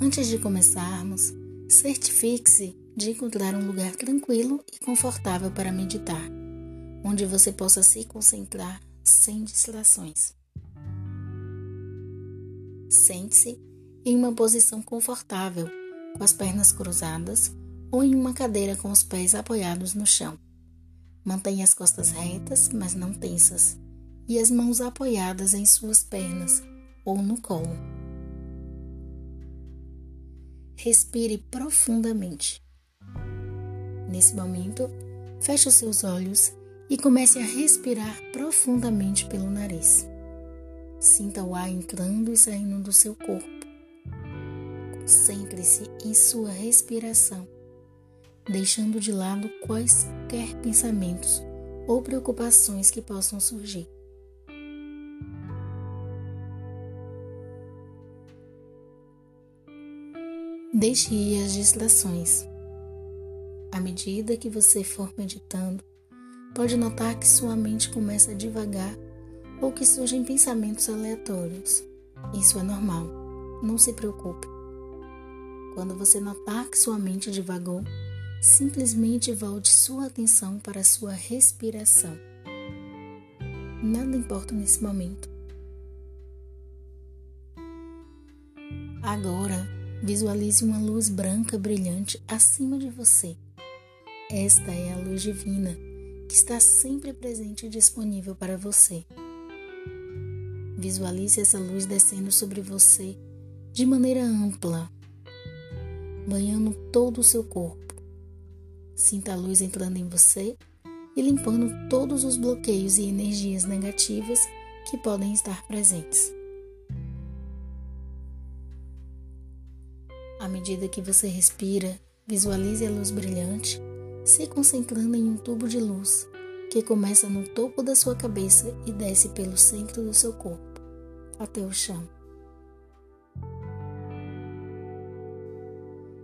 Antes de começarmos, certifique-se de encontrar um lugar tranquilo e confortável para meditar, onde você possa se concentrar sem distrações. Sente-se em uma posição confortável, com as pernas cruzadas ou em uma cadeira com os pés apoiados no chão. Mantenha as costas retas, mas não tensas, e as mãos apoiadas em suas pernas ou no colo. Respire profundamente. Nesse momento, feche os seus olhos e comece a respirar profundamente pelo nariz. Sinta o ar entrando e saindo do seu corpo. Concentre-se em sua respiração, deixando de lado quaisquer pensamentos ou preocupações que possam surgir. Deixe ir as distrações. À medida que você for meditando, pode notar que sua mente começa a divagar ou que surgem pensamentos aleatórios. Isso é normal, não se preocupe. Quando você notar que sua mente divagou, simplesmente volte sua atenção para sua respiração. Nada importa nesse momento. Agora, Visualize uma luz branca brilhante acima de você. Esta é a luz divina que está sempre presente e disponível para você. Visualize essa luz descendo sobre você de maneira ampla, banhando todo o seu corpo. Sinta a luz entrando em você e limpando todos os bloqueios e energias negativas que podem estar presentes. Medida que você respira, visualize a luz brilhante se concentrando em um tubo de luz que começa no topo da sua cabeça e desce pelo centro do seu corpo até o chão.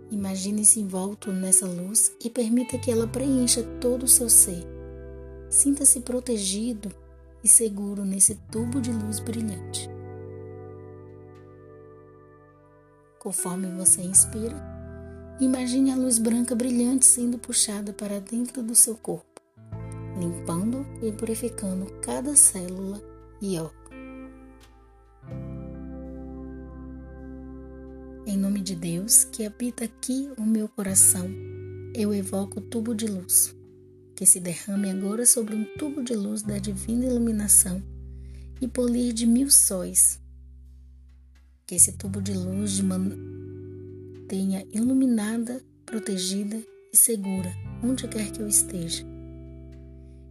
Imagine-se envolto nessa luz e permita que ela preencha todo o seu ser. Sinta-se protegido e seguro nesse tubo de luz brilhante. Conforme você inspira, imagine a luz branca brilhante sendo puxada para dentro do seu corpo, limpando e purificando cada célula e órgão. Em nome de Deus, que habita aqui o meu coração, eu evoco o tubo de luz, que se derrame agora sobre um tubo de luz da divina iluminação e polir de mil sóis que esse tubo de luz mantenha iluminada, protegida e segura onde quer que eu esteja.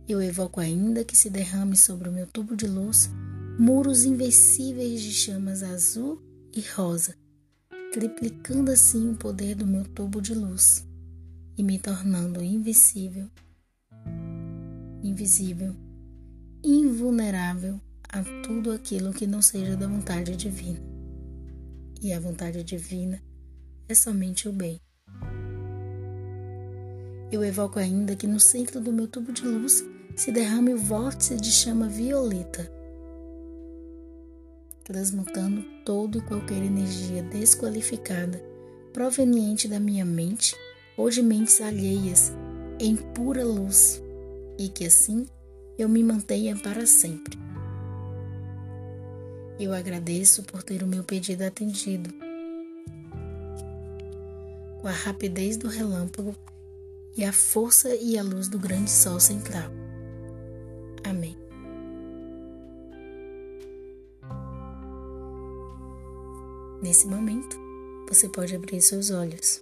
Eu evoco ainda que se derrame sobre o meu tubo de luz muros invencíveis de chamas azul e rosa, triplicando assim o poder do meu tubo de luz e me tornando invencível, invisível, invulnerável a tudo aquilo que não seja da vontade divina e a vontade divina é somente o bem. Eu evoco ainda que no centro do meu tubo de luz se derrame o vórtice de chama violeta, transmutando todo e qualquer energia desqualificada proveniente da minha mente ou de mentes alheias em pura luz, e que assim eu me mantenha para sempre. Eu agradeço por ter o meu pedido atendido. Com a rapidez do relâmpago e a força e a luz do grande sol central. Amém. Nesse momento, você pode abrir seus olhos.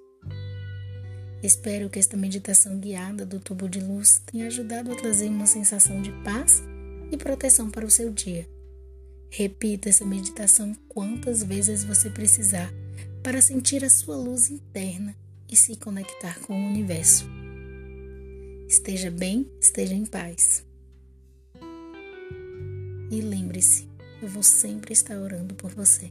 Espero que esta meditação guiada do tubo de luz tenha ajudado a trazer uma sensação de paz e proteção para o seu dia. Repita essa meditação quantas vezes você precisar para sentir a sua luz interna e se conectar com o universo. Esteja bem, esteja em paz. E lembre-se, eu vou sempre estar orando por você.